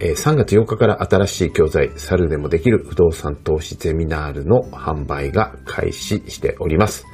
3月8日から新しい教材、猿でもできる不動産投資ゼミナールの販売が開始しております。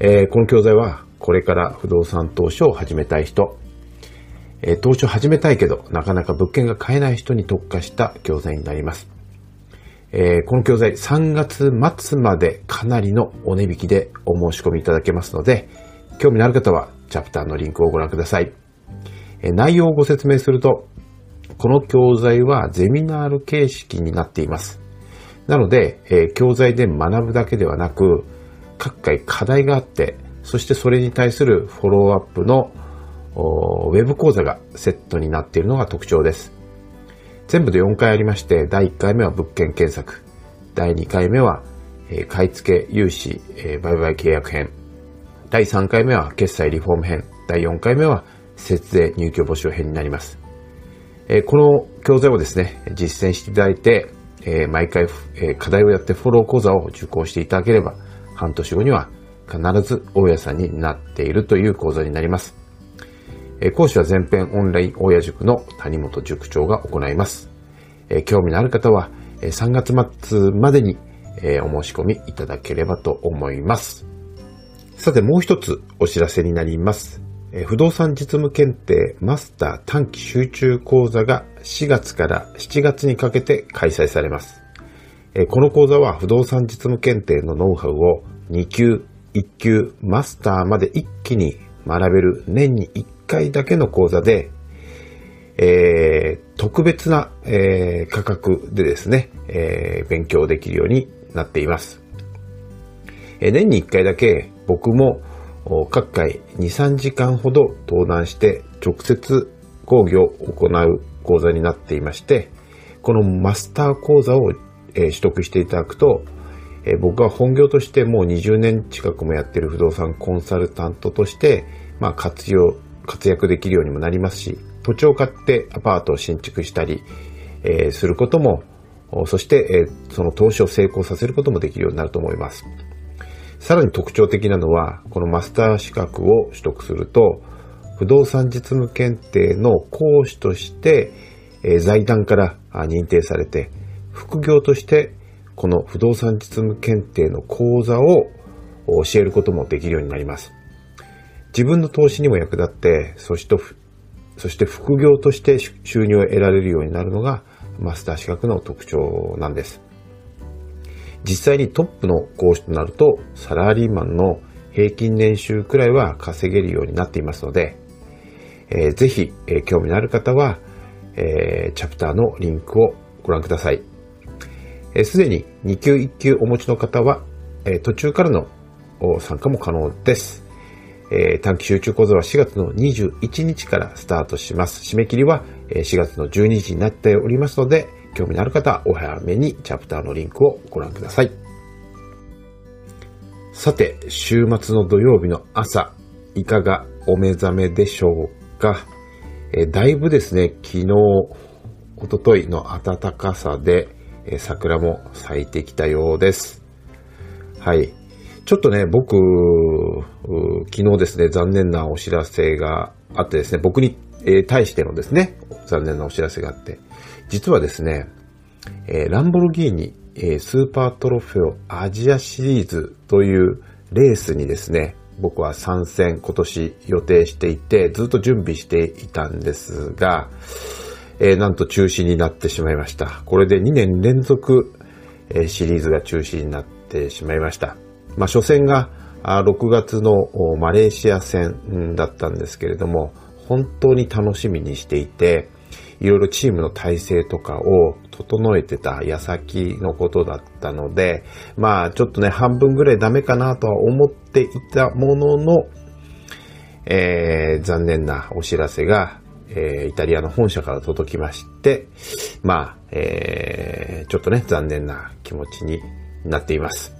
えこの教材はこれから不動産投資を始めたい人、え投資を始めたいけどなかなか物件が買えない人に特化した教材になります。えこの教材3月末までかなりのお値引きでお申し込みいただけますので、興味のある方はチャプターのリンクをご覧ください。え内容をご説明すると、この教材はゼミナール形式になっています。なので、え教材で学ぶだけではなく、各回課題があって、そしてそれに対するフォローアップのウェブ講座がセットになっているのが特徴です。全部で4回ありまして、第1回目は物件検索、第2回目は、え買い付け、融資、え売買契約編、第3回目は決済リフォーム編、第4回目は節税入居募集編になります。この教材をですね、実践していただいて、毎回、課題をやってフォロー講座を受講していただければ、半年後には必ず大家さんになっているという講座になります。講師は全編オンライン大家塾の谷本塾長が行います。興味のある方は、3月末までに、お申し込みいただければと思います。さてもう一つお知らせになります。不動産実務検定マスター短期集中講座が4月から7月にかけて開催されます。この講座は不動産実務検定のノウハウを2級、1級、マスターまで一気に学べる年に1回だけの講座で、えー、特別な、えー、価格でですね、えー、勉強できるようになっています。え年に1回だけ僕も各回2、3時間ほど登壇して直接講義を行う講座になっていまして、このマスター講座を取得していただくと、僕は本業としてもう20年近くもやっている不動産コンサルタントとして、まあ活用、活躍できるようにもなりますし、土地を買ってアパートを新築したり、えすることも、そして、えその投資を成功させることもできるようになると思います。さらに特徴的なのは、このマスター資格を取得すると、不動産実務検定の講師として、え財団から認定されて、副業としてこの不動産実務検定の講座を教えることもできるようになります。自分の投資にも役立って、そして、そして副業として収入を得られるようになるのがマスター資格の特徴なんです。実際にトップの講師となると、サラリーマンの平均年収くらいは稼げるようになっていますので、えー、ぜひ、えー、興味のある方は、えー、チャプターのリンクをご覧ください。す、で、に2級1級お持ちの方は、え途中からの参加も可能です。え短期集中講座は4月の21日からスタートします。締め切りは4月の12日になっておりますので、興味のある方お早めにチャプターのリンクをご覧ください。さて、週末の土曜日の朝、いかがお目覚めでしょうか？えだいぶですね、昨日、おとといの暖かさで、え桜も咲いてきたようです。はい。ちょっとね、僕、昨日ですね、残念なお知らせがあってですね、僕にえ対してのですね、残念なお知らせがあって、実はですね、えー、ランボルギーニ、えー、スーパートロフェオアジアシリーズというレースにですね、僕は参戦今年予定していて、ずっと準備していたんですが、えー、なんと中止になってしまいました。これで2年連続、えー、シリーズが中止になってしまいました。まあ、初戦が6月のマレーシア戦だったんですけれども、本当に楽しみにしていて、いろいろチームの体制とかを整えてた矢先のことだったので、まあちょっとね、半分ぐらいダメかなとは思っていたものの、えー、残念なお知らせがえー、イタリアの本社から届きまして、まあ、えー、ちょっとね、残念な気持ちになっています。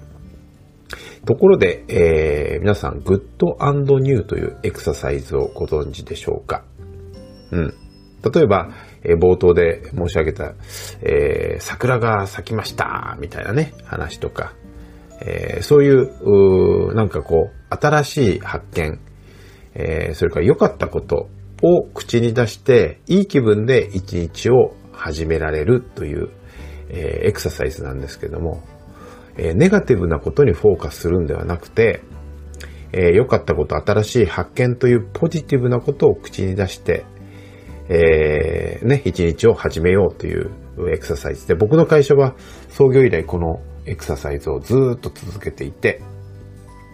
ところで、えー、皆さん、グッドニューというエクササイズをご存知でしょうか？うん。例えば、え、冒頭で申し上げた、えー、桜が咲きましたみたいなね、話とか、えー、そういう、うなんかこう、新しい発見、えー、それから良かったことを口に出して、いい気分で一日を始められるという、えー、エクササイズなんですけども、え、ネガティブなことにフォーカスするんではなくて、え、良かったこと、新しい発見というポジティブなことを口に出して、えー、ね、一日を始めようというエクササイズで、僕の会社は創業以来このエクササイズをずっと続けていて、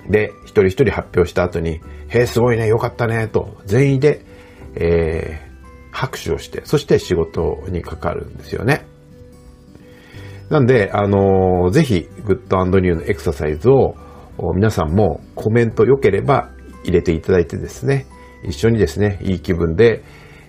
で、一人一人発表した後に、へえ、すごいね、よかったね、と、全員で、えー、拍手をして、そして仕事にかかるんですよね。なんで、あのー、ぜひ、グッドニューのエクササイズを皆さんもコメント良ければ入れていただいてですね、一緒にですね、いい気分で、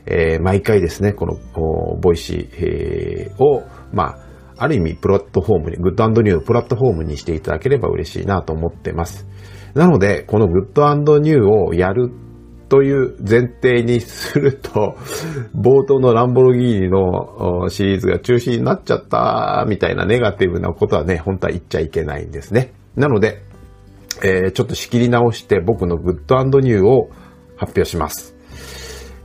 えー、毎回ですね、この、 Voicy、えー、を、まあ、ある意味、プラットフォームに、 Good New のプラットフォームにしていただければ嬉しいなと思ってます。なので、この Good New をやるという前提にすると、冒頭のランボルギーニのシリーズが中止になっちゃったみたいなネガティブなことはね、本当は言っちゃいけないんですね。なので、えー、ちょっと仕切り直して僕の Good New を発表します。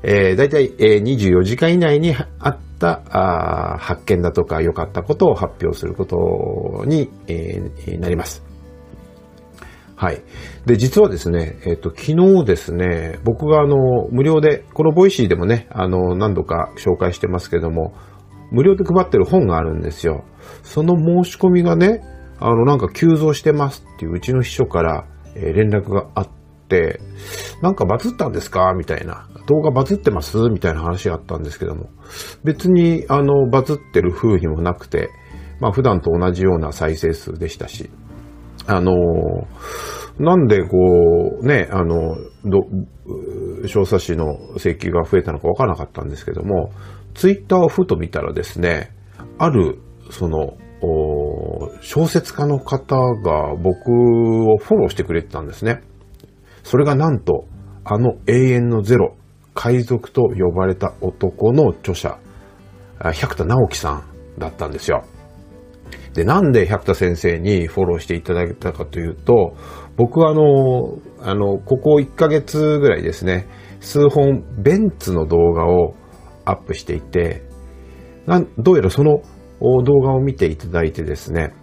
えー、だいたい、え、24時間以内にあったあ発見だとか良かったことを発表することに、えー、なります。はい。で、実はですね、えっ、ー、と、昨日ですね、僕があの、無料で、この Voicy でもね、あの、何度か紹介してますけども、無料で配ってる本があるんですよ。その申し込みがね、あの、なんか急増してますっていううちの秘書から、えー、連絡があっ、なんかバズったんですか？みたいな。動画バズってます？みたいな話があったんですけども。別に、あの、バズってる風にもなくて、まあ普段と同じような再生数でしたし、あの、なんでこう、ね、あの、ど、小冊子の請求が増えたのかわからなかったんですけども、ツイッターをふと見たらですね、ある、その、小説家の方が僕をフォローしてくれてたんですね。それがなんと、あの永遠のゼロ、海賊と呼ばれた男の著者、百田直樹さんだったんですよ。で、なんで百田先生にフォローしていただいたかというと、僕はあの、あの、ここ1ヶ月ぐらいですね、数本ベンツの動画をアップしていて、なんどうやらその動画を見ていただいてですね、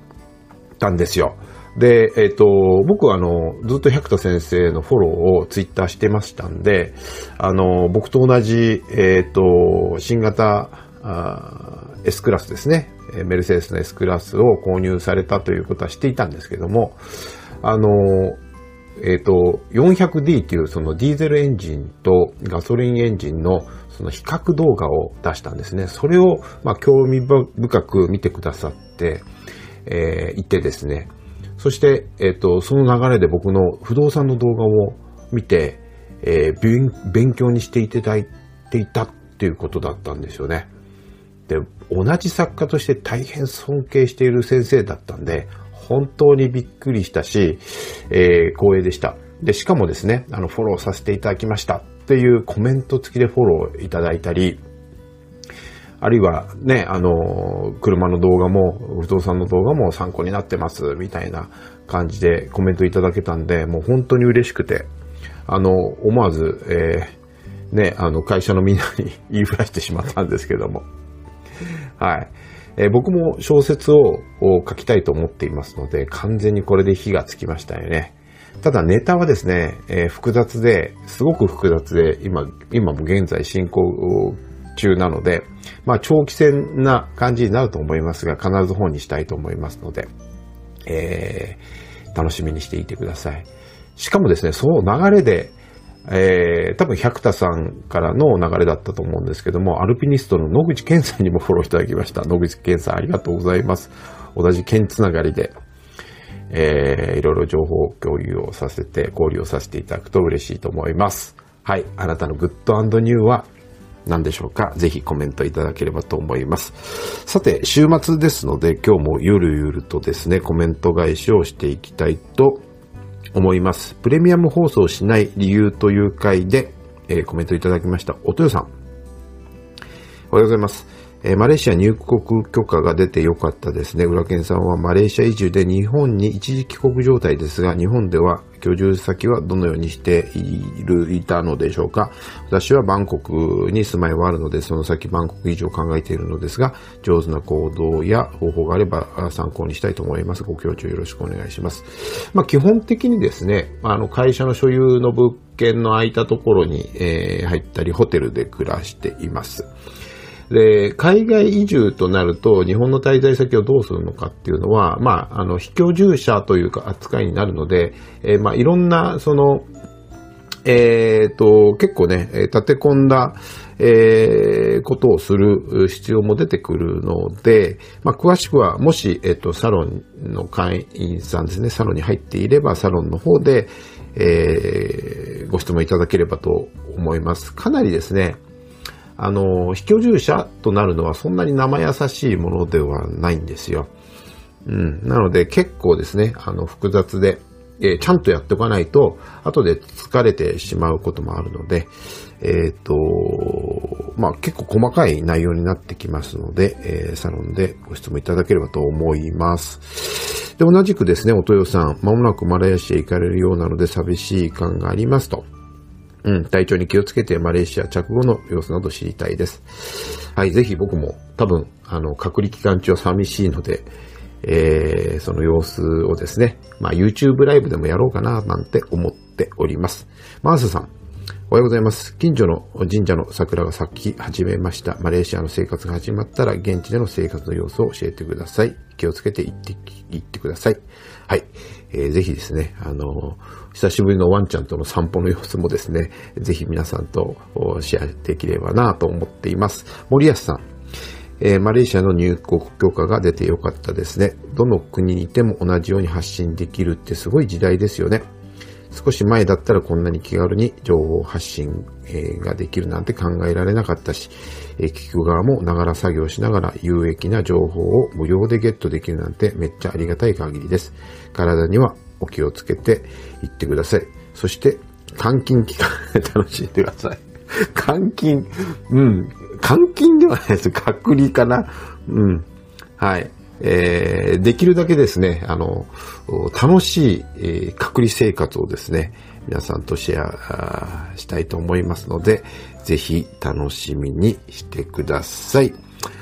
たんですよ。で、えっ、ー、と、僕はあの、ずっと百田先生のフォローをツイッターしてましたんで、あの、僕と同じ、えっ、ー、と、新型 S クラスですね。メルセデスの S クラスを購入されたということは知っていたんですけども、あの、えっ、ー、と、400D っていうそのディーゼルエンジンとガソリンエンジンのその比較動画を出したんですね。それを、まあ、興味深く見てくださって、えー、いてですね。そして、えっ、と、その流れで僕の不動産の動画を見て、えー、勉強にしていただいていたっていうことだったんですよね。で、同じ作家として大変尊敬している先生だったんで、本当にびっくりしたし、えー、光栄でした。で、しかもですね、あの、フォローさせていただきましたっていうコメント付きでフォローいただいたり、あるいはね、あの、車の動画も、不動産の動画も参考になってます、みたいな感じでコメントいただけたんで、もう本当に嬉しくて、あの、思わず、えー、ね、あの、会社のみんなに 言いふらしてしまったんですけども、はい。えー、僕も小説を書きたいと思っていますので、完全にこれで火がつきましたよね。ただネタはですね、えー、複雑で、すごく複雑で、今、今も現在進行中なので、まあ長期戦な感じになると思いますが、必ず本にしたいと思いますので、えー、楽しみにしていてください。しかもですね、その流れで、えー、多分百田さんからの流れだったと思うんですけども、アルピニストの野口健さんにもフォローいただきました。野口健さんありがとうございます。同じ県つながりで、えー、いろいろ情報共有をさせて、交流をさせていただくと嬉しいと思います。はい。あなたのグッドニューは何でしょうか？ぜひコメントいただければと思います。さて、週末ですので今日もゆるゆるとですね、コメント返しをしていきたいと思います。プレミアム放送しない理由という回で、えー、コメントいただきました。おとよさん。おはようございます。えー、マレーシア入国許可が出てよかったですね。浦健さんはマレーシア移住で日本に一時帰国状態ですが、日本では居住先はどのようにしている、いたのでしょうか。私はバンコクに住まいはあるので、その先バンコク移住を考えているのですが、上手な行動や方法があれば参考にしたいと思います。ご協調よろしくお願いします。まあ、基本的にですね、あの、会社の所有の物件の空いたところに、えー、入ったり、ホテルで暮らしています。で、海外移住となると、日本の滞在先をどうするのかっていうのは、まあ、あの、非居住者というか扱いになるので、えー、まあ、いろんな、その、えっ、ー、と、結構ね、立て込んだ、えー、ことをする必要も出てくるので、まあ、詳しくは、もし、えっ、と、サロンの会員さんですね、サロンに入っていれば、サロンの方で、えー、ご質問いただければと思います。かなりですね、あの、非居住者となるのはそんなに生優しいものではないんですよ。うん。なので結構ですね、あの、複雑で、えー、ちゃんとやっておかないと、後で疲れてしまうこともあるので、えっ、ー、と、まあ、結構細かい内容になってきますので、えー、サロンでご質問いただければと思います。で、同じくですね、おとよさん、まもなくマラヤシへ行かれるようなので寂しい感がありますと。うん、体調に気をつけてマレーシア着後の様子など知りたいです。はい、ぜひ僕も多分、あの、隔離期間中は寂しいので、えー、その様子をですね、まあ YouTube ライブでもやろうかななんて思っております。マースさん、おはようございます。近所の神社の桜が咲き始めました。マレーシアの生活が始まったら現地での生活の様子を教えてください。気をつけて行って、行ってください。はい。えー、ぜひですね、あの久しぶりのワンちゃんとの散歩の様子もですね、ぜひ皆さんとシェアできればなと思っています。森安さん。えー、マレーシアの入国許可が出てよかったですね。どの国にいても同じように発信できるってすごい時代ですよね。少し前だったらこんなに気軽に情報発信ができるなんて考えられなかったし、聞く側もながら作業しながら有益な情報を無料でゲットできるなんてめっちゃありがたい限りです。体にはお気をつけていってください。そして、監禁期間 楽しんでください。監禁、うん。監禁ではないです。隔離かな。うん。はい。えー、できるだけですね、あの、楽しい、えー、隔離生活をですね、皆さんとシェアしたいと思いますので、ぜひ楽しみにしてください。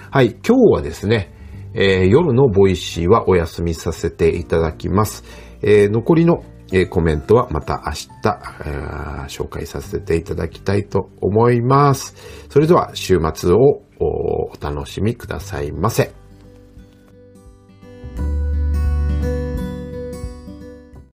はい、今日はですね、えー、夜の Voicy はお休みさせていただきます。えー、残りの、えー、コメントはまた明日、紹介させていただきたいと思います。それでは週末をお楽しみくださいませ。